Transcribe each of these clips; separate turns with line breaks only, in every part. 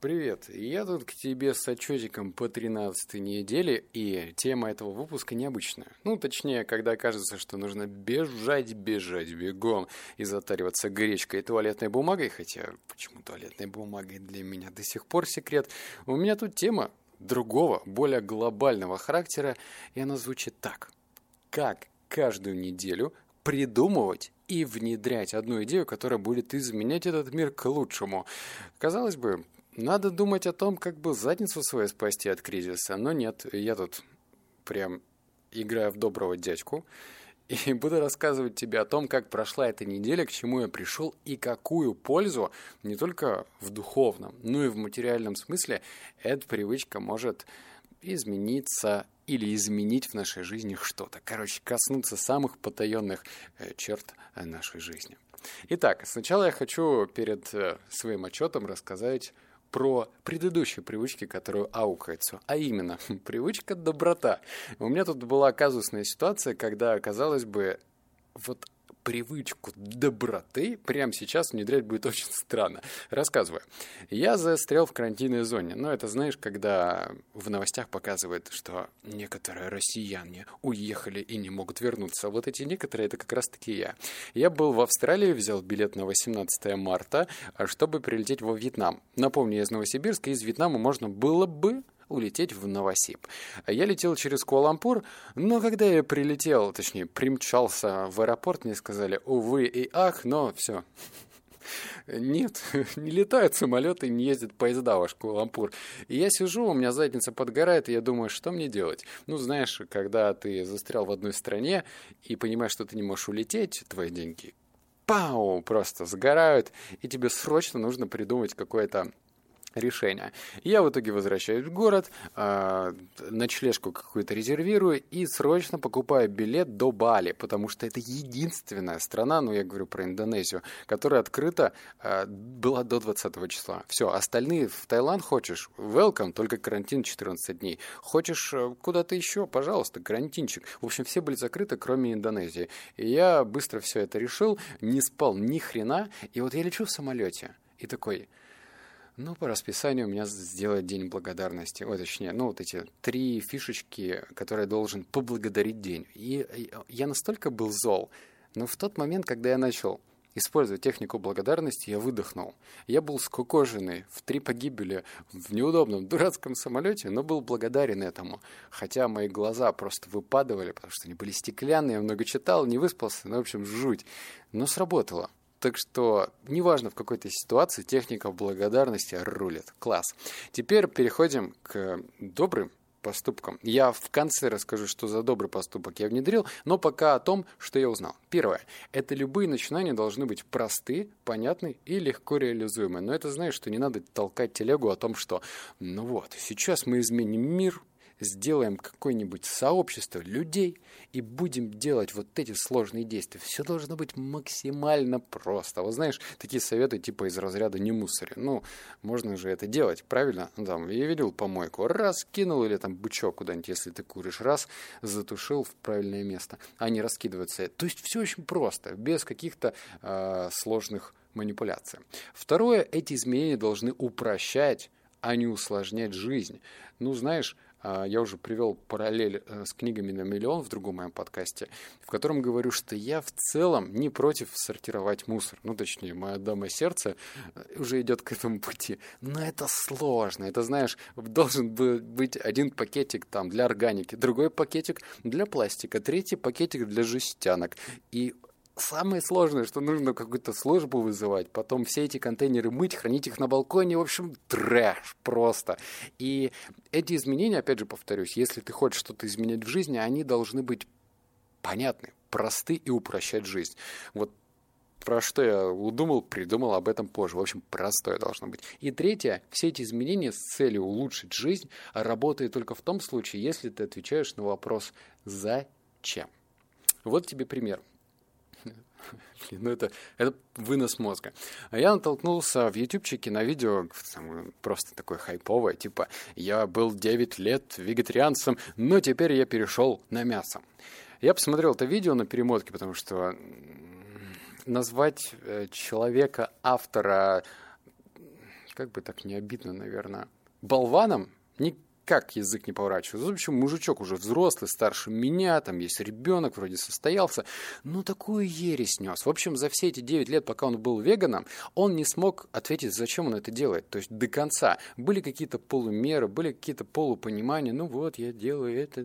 Привет, я тут к тебе с отчетиком по 13 неделе, и тема этого выпуска необычная. Ну, точнее, когда кажется, что нужно бежать, бежать бегом и затариваться гречкой и туалетной бумагой, хотя почему туалетной бумагой для меня до сих пор секрет, у меня тут тема другого, более глобального характера, и она звучит так. Как каждую неделю придумывать и внедрять одну идею, которая будет изменять этот мир к лучшему. Казалось бы, надо думать о том, как бы задницу свою спасти от кризиса, но нет, я тут прям играю в доброго дядьку и буду рассказывать тебе о том, как прошла эта неделя, к чему я пришел и какую пользу не только в духовном, но и в материальном смысле эта привычка может измениться или изменить в нашей жизни что-то. Короче, коснуться самых потаенных э, черт э, нашей жизни. Итак, сначала я хочу перед э, своим отчетом рассказать про предыдущие привычки, которые аукаются, а именно привычка доброта. У меня тут была казусная ситуация, когда, казалось бы, вот привычку доброты прямо сейчас внедрять будет очень странно. Рассказываю. Я застрял в карантинной зоне. Но это, знаешь, когда в новостях показывают, что некоторые россияне уехали и не могут вернуться. Вот эти некоторые, это как раз-таки я. Я был в Австралии, взял билет на 18 марта, чтобы прилететь во Вьетнам. Напомню, я из Новосибирска, из Вьетнама можно было бы улететь в Новосиб. Я летел через Куалампур, но когда я прилетел, точнее, примчался в аэропорт, мне сказали, увы и ах, но все, нет, не летают самолеты, не ездят поезда в Ашкулампур. И я сижу, у меня задница подгорает, и я думаю, что мне делать? Ну, знаешь, когда ты застрял в одной стране и понимаешь, что ты не можешь улететь, твои деньги пау, просто сгорают, и тебе срочно нужно придумать какое-то решение. Я в итоге возвращаюсь в город, э, ночлежку какую-то резервирую и срочно покупаю билет до Бали, потому что это единственная страна, ну я говорю про Индонезию, которая открыта э, была до 20 числа. Все, остальные в Таиланд хочешь, welcome, только карантин 14 дней. Хочешь э, куда-то еще, пожалуйста, карантинчик. В общем, все были закрыты, кроме Индонезии. И я быстро все это решил, не спал ни хрена, и вот я лечу в самолете и такой ну, по расписанию у меня сделать День благодарности. Ой, точнее, ну, вот эти три фишечки, которые должен поблагодарить день. И я настолько был зол, но в тот момент, когда я начал использовать технику благодарности, я выдохнул. Я был скукоженный в три погибели в неудобном дурацком самолете, но был благодарен этому. Хотя мои глаза просто выпадывали, потому что они были стеклянные, я много читал, не выспался, ну, в общем, жуть. Но сработало. Так что, неважно в какой-то ситуации, техника благодарности рулит. Класс. Теперь переходим к добрым поступкам. Я в конце расскажу, что за добрый поступок я внедрил, но пока о том, что я узнал. Первое. Это любые начинания должны быть просты, понятны и легко реализуемы. Но это знаешь, что не надо толкать телегу о том, что ну вот, сейчас мы изменим мир, сделаем какое-нибудь сообщество людей и будем делать вот эти сложные действия. Все должно быть максимально просто. Вот знаешь, такие советы типа из разряда «не мусори». Ну, можно же это делать, правильно? Там, я видел помойку, раз кинул или там бычок куда-нибудь, если ты куришь, раз затушил в правильное место, а не раскидываться. То есть все очень просто, без каких-то э, сложных манипуляций. Второе, эти изменения должны упрощать а не усложнять жизнь. Ну, знаешь, я уже привел параллель э, с книгами на миллион в другом моем подкасте, в котором говорю, что я в целом не против сортировать мусор. Ну, точнее, мое дома сердце э, уже идет к этому пути. Но это сложно. Это, знаешь, должен быть один пакетик там для органики, другой пакетик для пластика, третий пакетик для жестянок. И самое сложное, что нужно какую-то службу вызывать, потом все эти контейнеры мыть, хранить их на балконе, в общем, трэш просто. И эти изменения, опять же повторюсь, если ты хочешь что-то изменять в жизни, они должны быть понятны, просты и упрощать жизнь. Вот про что я удумал, придумал об этом позже. В общем, простое должно быть. И третье, все эти изменения с целью улучшить жизнь работают только в том случае, если ты отвечаешь на вопрос «Зачем?». Вот тебе пример. Ну это, это вынос мозга. А я натолкнулся в ютубчике на видео, просто такое хайповое, типа «Я был 9 лет вегетарианцем, но теперь я перешел на мясо». Я посмотрел это видео на перемотке, потому что назвать э, человека, автора как бы так не обидно, наверное, болваном, не как язык не поворачивается. В общем, мужичок уже взрослый, старше меня, там есть ребенок, вроде состоялся. Ну, такую ересь нес. В общем, за все эти 9 лет, пока он был веганом, он не смог ответить, зачем он это делает. То есть до конца. Были какие-то полумеры, были какие-то полупонимания. Ну вот, я делаю это.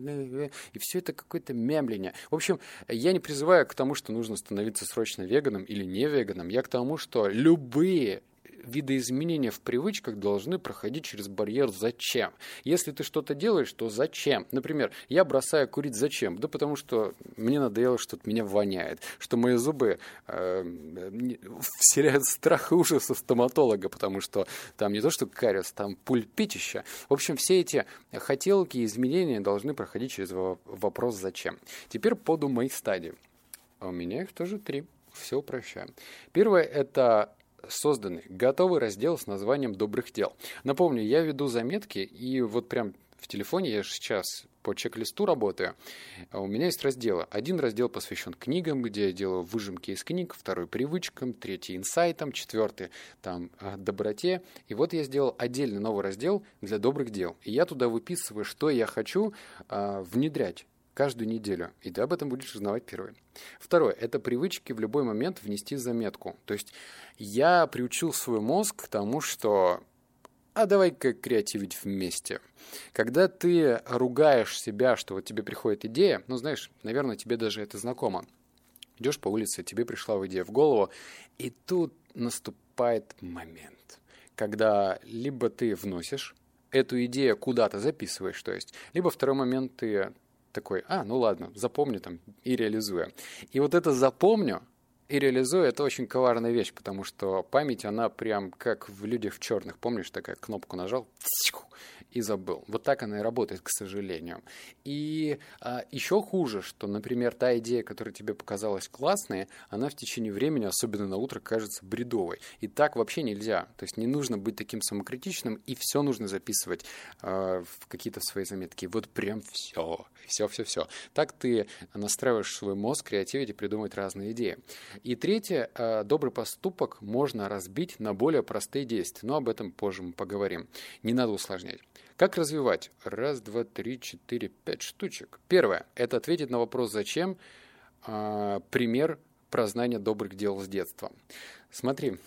И все это какое-то мямление. В общем, я не призываю к тому, что нужно становиться срочно веганом или не веганом. Я к тому, что любые видоизменения в привычках должны проходить через барьер «зачем?». Если ты что-то делаешь, то зачем? Например, я бросаю курить зачем? Да потому что мне надоело, что от меня воняет, что мои зубы э, вселяют страх и ужас у стоматолога, потому что там не то что кариес, там пульпитища. В общем, все эти хотелки и изменения должны проходить через вопрос «зачем?». Теперь поду мои стадии. А у меня их тоже три. Все упрощаем. Первое – это созданы готовый раздел с названием «Добрых дел». Напомню, я веду заметки, и вот прям в телефоне я сейчас по чек-листу работаю. А у меня есть разделы. Один раздел посвящен книгам, где я делаю выжимки из книг, второй привычкам, третий инсайтам, четвертый там доброте. И вот я сделал отдельный новый раздел для добрых дел. И я туда выписываю, что я хочу а, внедрять каждую неделю, и ты об этом будешь узнавать первый. Второе – это привычки в любой момент внести заметку. То есть я приучил свой мозг к тому, что а давай-ка креативить вместе. Когда ты ругаешь себя, что вот тебе приходит идея, ну, знаешь, наверное, тебе даже это знакомо. Идешь по улице, тебе пришла идея в голову, и тут наступает момент, когда либо ты вносишь эту идею куда-то записываешь, то есть, либо второй момент ты такой, а, ну ладно, запомню там и реализую. И вот это запомню и реализую, это очень коварная вещь, потому что память, она прям как в людях в черных, помнишь, такая кнопку нажал, и забыл. Вот так она и работает, к сожалению. И а, еще хуже, что, например, та идея, которая тебе показалась классной, она в течение времени, особенно на утро, кажется бредовой. И так вообще нельзя. То есть не нужно быть таким самокритичным, и все нужно записывать а, в какие-то свои заметки. Вот прям все. Все-все-все. Так ты настраиваешь свой мозг креативить и придумать разные идеи. И третье, а, добрый поступок можно разбить на более простые действия. Но об этом позже мы поговорим. Не надо усложнять. Как развивать? Раз, два, три, четыре, пять штучек. Первое – это ответить на вопрос «Зачем?» а, Пример про знание добрых дел с детства. Смотри,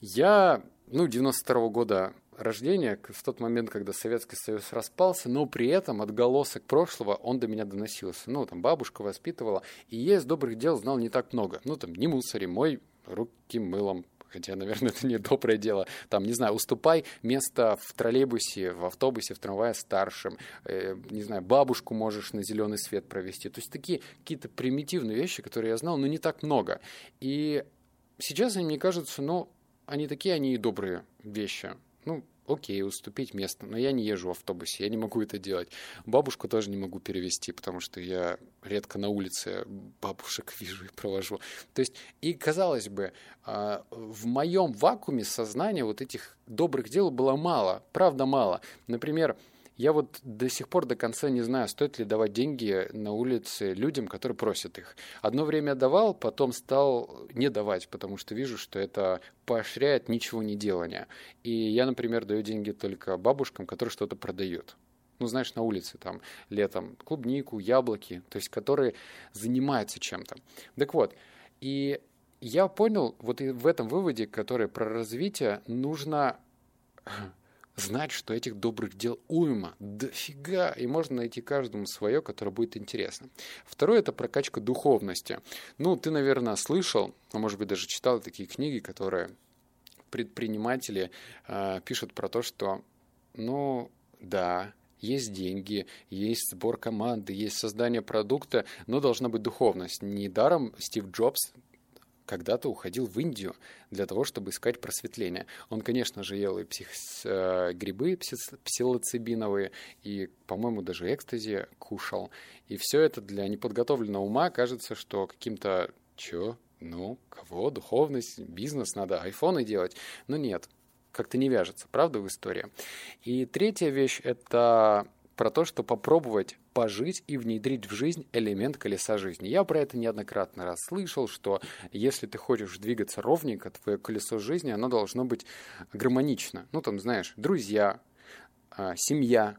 я, ну, 92 -го года рождения, в тот момент, когда Советский Союз распался, но при этом отголосок прошлого, он до меня доносился. Ну, там бабушка воспитывала, и я из добрых дел знал не так много. Ну, там, не мусори, мой руки мылом, хотя, наверное, это не доброе дело. Там, не знаю, уступай место в троллейбусе, в автобусе, в трамвае старшим. Э, не знаю, бабушку можешь на зеленый свет провести. То есть такие какие-то примитивные вещи, которые я знал, но не так много. И сейчас они мне кажутся, ну, они такие, они и добрые вещи. Ну, окей, уступить место, но я не езжу в автобусе, я не могу это делать. Бабушку тоже не могу перевести, потому что я редко на улице бабушек вижу и провожу. То есть, и казалось бы, а, в моем вакууме сознания вот этих добрых дел было мало, правда мало. Например, я вот до сих пор до конца не знаю, стоит ли давать деньги на улице людям, которые просят их. Одно время давал, потом стал не давать, потому что вижу, что это поощряет ничего не делания. И я, например, даю деньги только бабушкам, которые что-то продают ну, знаешь, на улице, там, летом, клубнику, яблоки, то есть, которые занимаются чем-то. Так вот, и я понял, вот и в этом выводе, который про развитие, нужно знать, что этих добрых дел уйма, дофига, и можно найти каждому свое, которое будет интересно. Второе – это прокачка духовности. Ну, ты, наверное, слышал, а может быть, даже читал такие книги, которые предприниматели э, пишут про то, что, ну, да, есть деньги, есть сбор команды, есть создание продукта, но должна быть духовность. Недаром Стив Джобс когда-то уходил в Индию для того, чтобы искать просветление. Он, конечно же, ел и псих... Э, грибы псилоцибиновые, и, по-моему, даже экстази кушал. И все это для неподготовленного ума кажется, что каким-то «чё? Ну, кого? Духовность, бизнес, надо айфоны делать». Но нет, как-то не вяжется, правда, в истории. И третья вещь – это про то, что попробовать пожить и внедрить в жизнь элемент колеса жизни. Я про это неоднократно раз слышал, что если ты хочешь двигаться ровненько, твое колесо жизни, оно должно быть гармонично. Ну, там, знаешь, друзья, а, семья,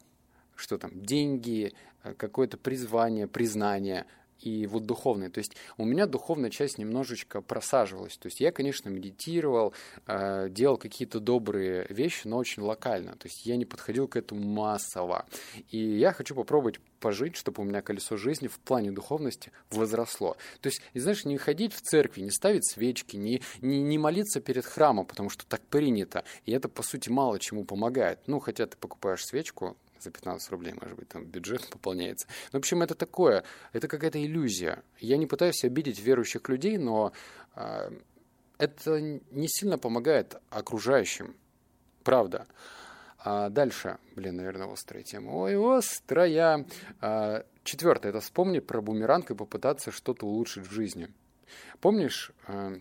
что там, деньги, а, какое-то призвание, признание, и вот духовный. То есть у меня духовная часть немножечко просаживалась. То есть я, конечно, медитировал, э, делал какие-то добрые вещи, но очень локально. То есть я не подходил к этому массово. И я хочу попробовать пожить, чтобы у меня колесо жизни в плане духовности возросло. То есть, знаешь, не ходить в церкви, не ставить свечки, не, не, не молиться перед храмом, потому что так принято. И это, по сути, мало чему помогает. Ну, хотя ты покупаешь свечку, за 15 рублей, может быть, там бюджет пополняется. Ну, в общем, это такое, это какая-то иллюзия. Я не пытаюсь обидеть верующих людей, но э, это не сильно помогает окружающим. Правда. А дальше, блин, наверное, острая тема. Ой, острая. А, четвертое, это вспомнить про бумеранг и попытаться что-то улучшить в жизни. Помнишь, а,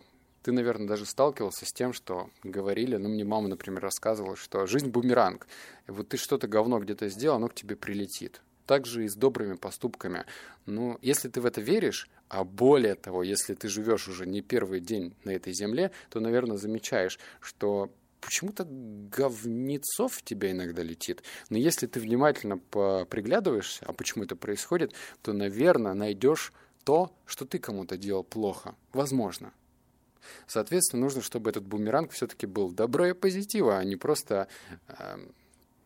ты, наверное, даже сталкивался с тем, что говорили, ну, мне мама, например, рассказывала, что жизнь бумеранг. Вот ты что-то говно где-то сделал, оно к тебе прилетит. Так же и с добрыми поступками. Ну, если ты в это веришь, а более того, если ты живешь уже не первый день на этой земле, то, наверное, замечаешь, что почему-то говнецов в тебя иногда летит. Но если ты внимательно приглядываешься, а почему это происходит, то, наверное, найдешь то, что ты кому-то делал плохо. Возможно. Соответственно, нужно, чтобы этот бумеранг все-таки был добро и позитива, а не просто э,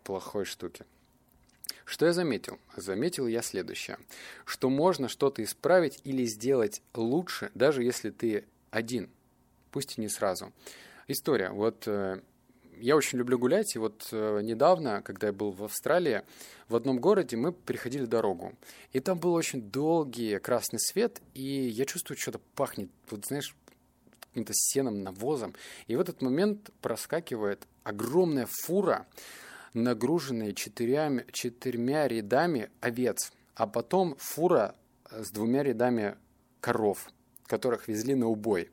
плохой штуки. Что я заметил? Заметил я следующее, что можно что-то исправить или сделать лучше, даже если ты один, пусть и не сразу. История. Вот э, я очень люблю гулять, и вот э, недавно, когда я был в Австралии, в одном городе мы переходили дорогу. И там был очень долгий красный свет, и я чувствую, что-то пахнет, вот знаешь, каким-то сеном, навозом. И в этот момент проскакивает огромная фура, нагруженная четырьмя, четырьмя рядами овец, а потом фура с двумя рядами коров, которых везли на убой.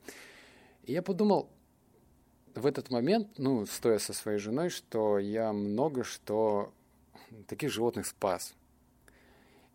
И я подумал в этот момент, ну, стоя со своей женой, что я много что таких животных спас.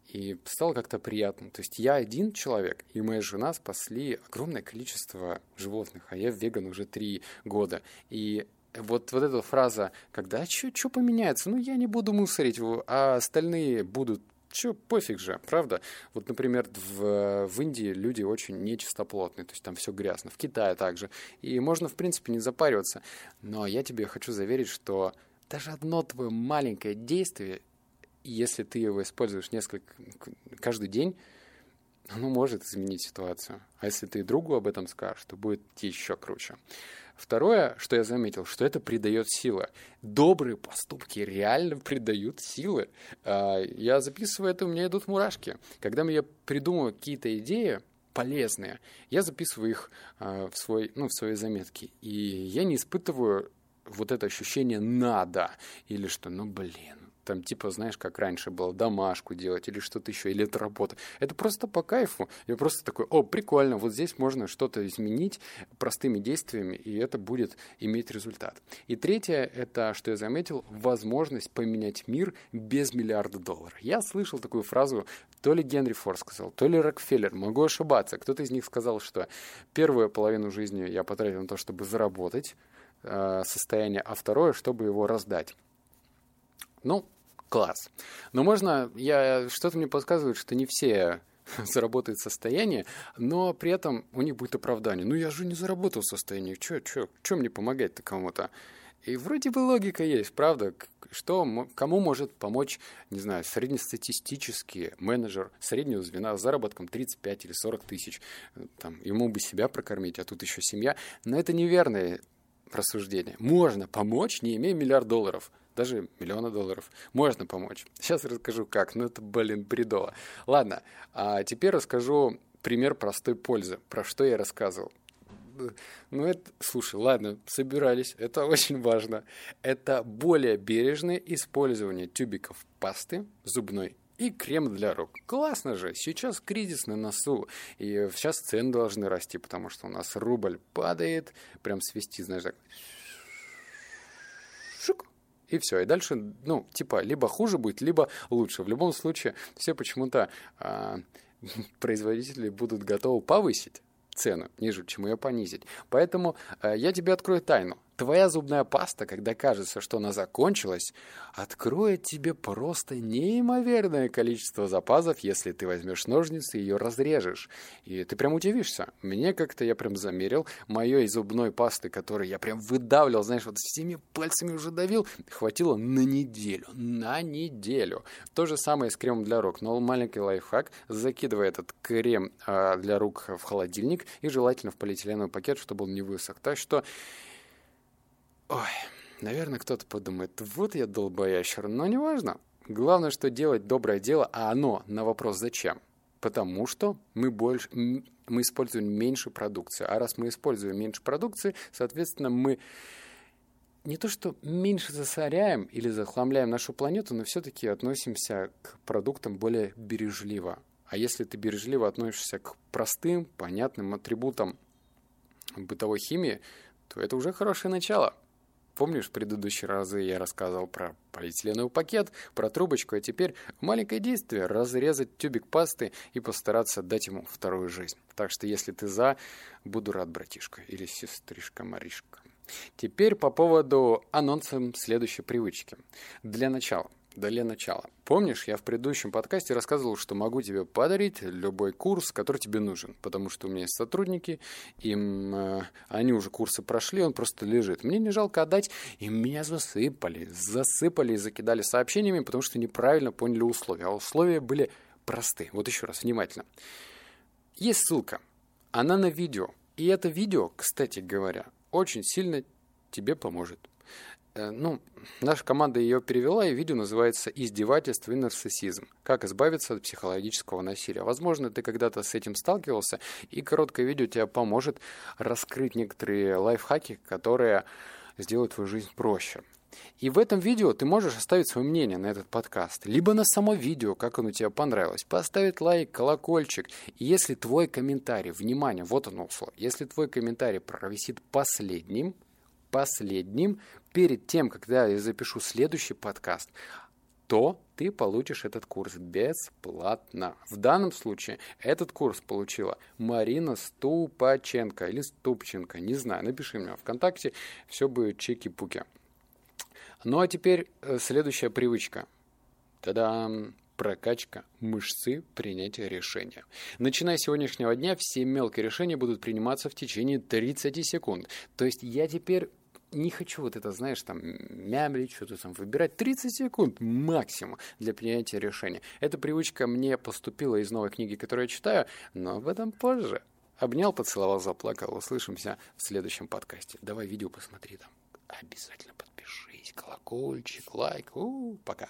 И стало как-то приятно. То есть я один человек, и моя жена спасли огромное количество животных, а я веган уже три года. И вот, вот эта фраза, когда что поменяется? Ну, я не буду мусорить, а остальные будут Че, пофиг же, правда? Вот, например, в, в Индии люди очень нечистоплотные, то есть там все грязно, в Китае также. И можно, в принципе, не запариваться. Но я тебе хочу заверить, что даже одно твое маленькое действие если ты его используешь несколько, каждый день, оно может изменить ситуацию. А если ты другу об этом скажешь, то будет еще круче. Второе, что я заметил, что это придает силы. Добрые поступки реально придают силы. А, я записываю это, у меня идут мурашки. Когда я придумываю какие-то идеи, полезные, я записываю их а, в, свой, ну, в свои заметки. И я не испытываю вот это ощущение «надо» или что «ну блин, там типа, знаешь, как раньше было, домашку делать или что-то еще, или это работа. Это просто по кайфу. Я просто такой, о, прикольно, вот здесь можно что-то изменить простыми действиями, и это будет иметь результат. И третье, это, что я заметил, возможность поменять мир без миллиарда долларов. Я слышал такую фразу, то ли Генри Форд сказал, то ли Рокфеллер, могу ошибаться. Кто-то из них сказал, что первую половину жизни я потратил на то, чтобы заработать э, состояние, а второе, чтобы его раздать. Ну, класс. Но можно, я что-то мне подсказывает, что не все заработают состояние, но при этом у них будет оправдание. Ну я же не заработал состояние, чё, чё, чё мне помогать-то кому-то? И вроде бы логика есть, правда? Что, кому может помочь, не знаю, среднестатистический менеджер среднего звена с заработком 35 или 40 тысяч? Там, ему бы себя прокормить, а тут еще семья. Но это неверное рассуждение. Можно помочь, не имея миллиард долларов – даже миллиона долларов. Можно помочь. Сейчас расскажу как, ну это, блин, бредово. Ладно, а теперь расскажу пример простой пользы, про что я рассказывал. Ну, это, слушай, ладно, собирались, это очень важно. Это более бережное использование тюбиков пасты зубной и крем для рук. Классно же, сейчас кризис на носу, и сейчас цены должны расти, потому что у нас рубль падает, прям свести, знаешь, так И все. И дальше, ну, типа, либо хуже будет, либо лучше. В любом случае, все почему-то а, производители будут готовы повысить цену ниже, чем ее понизить. Поэтому э, я тебе открою тайну. Твоя зубная паста, когда кажется, что она закончилась, откроет тебе просто неимоверное количество запасов, если ты возьмешь ножницы и ее разрежешь. И ты прям удивишься. Мне как-то я прям замерил моей зубной пасты, которую я прям выдавливал, знаешь, вот всеми пальцами уже давил, хватило на неделю. На неделю. То же самое с кремом для рук. Но маленький лайфхак. Закидывай этот крем э, для рук в холодильник и желательно в полиэтиленовый пакет, чтобы он не высох. Так что Ой, наверное, кто-то подумает, вот я долбоящер, но неважно. Главное, что делать доброе дело, а оно на вопрос «зачем?» Потому что мы, больше, мы используем меньше продукции. А раз мы используем меньше продукции, соответственно, мы не то что меньше засоряем или захламляем нашу планету, но все-таки относимся к продуктам более бережливо. А если ты бережливо относишься к простым, понятным атрибутам бытовой химии, то это уже хорошее начало. Помнишь, в предыдущие разы я рассказывал про полиэтиленовый пакет, про трубочку, а теперь маленькое действие – разрезать тюбик пасты и постараться дать ему вторую жизнь. Так что, если ты за, буду рад, братишка или сестришка Маришка. Теперь по поводу анонсов следующей привычки. Для начала – для начала. Помнишь, я в предыдущем подкасте рассказывал, что могу тебе подарить любой курс, который тебе нужен, потому что у меня есть сотрудники, им э, они уже курсы прошли, он просто лежит. Мне не жалко отдать, и меня засыпали, засыпали и закидали сообщениями, потому что неправильно поняли условия. А условия были просты. Вот еще раз, внимательно. Есть ссылка, она на видео. И это видео, кстати говоря, очень сильно тебе поможет. Э, ну, наша команда ее перевела, и видео называется «Издевательство и нарциссизм. Как избавиться от психологического насилия». Возможно, ты когда-то с этим сталкивался, и короткое видео тебе поможет раскрыть некоторые лайфхаки, которые сделают твою жизнь проще. И в этом видео ты можешь оставить свое мнение на этот подкаст, либо на само видео, как оно тебе понравилось, поставить лайк, колокольчик. И если твой комментарий, внимание, вот оно условие, если твой комментарий провисит последним, последним, перед тем, когда я запишу следующий подкаст, то ты получишь этот курс бесплатно. В данном случае этот курс получила Марина Ступаченко или Ступченко, не знаю, напиши мне ВКонтакте, все будет чеки-пуки. Ну а теперь э, следующая привычка. Та-дам! Прокачка мышцы принятия решения. Начиная с сегодняшнего дня все мелкие решения будут приниматься в течение 30 секунд. То есть я теперь не хочу вот это, знаешь, там, мямлить, что-то там выбирать. 30 секунд максимум для принятия решения. Эта привычка мне поступила из новой книги, которую я читаю, но об этом позже. Обнял, поцеловал, заплакал. Услышимся в следующем подкасте. Давай видео посмотри там. Обязательно подпишись, колокольчик, лайк. У -у -у, пока.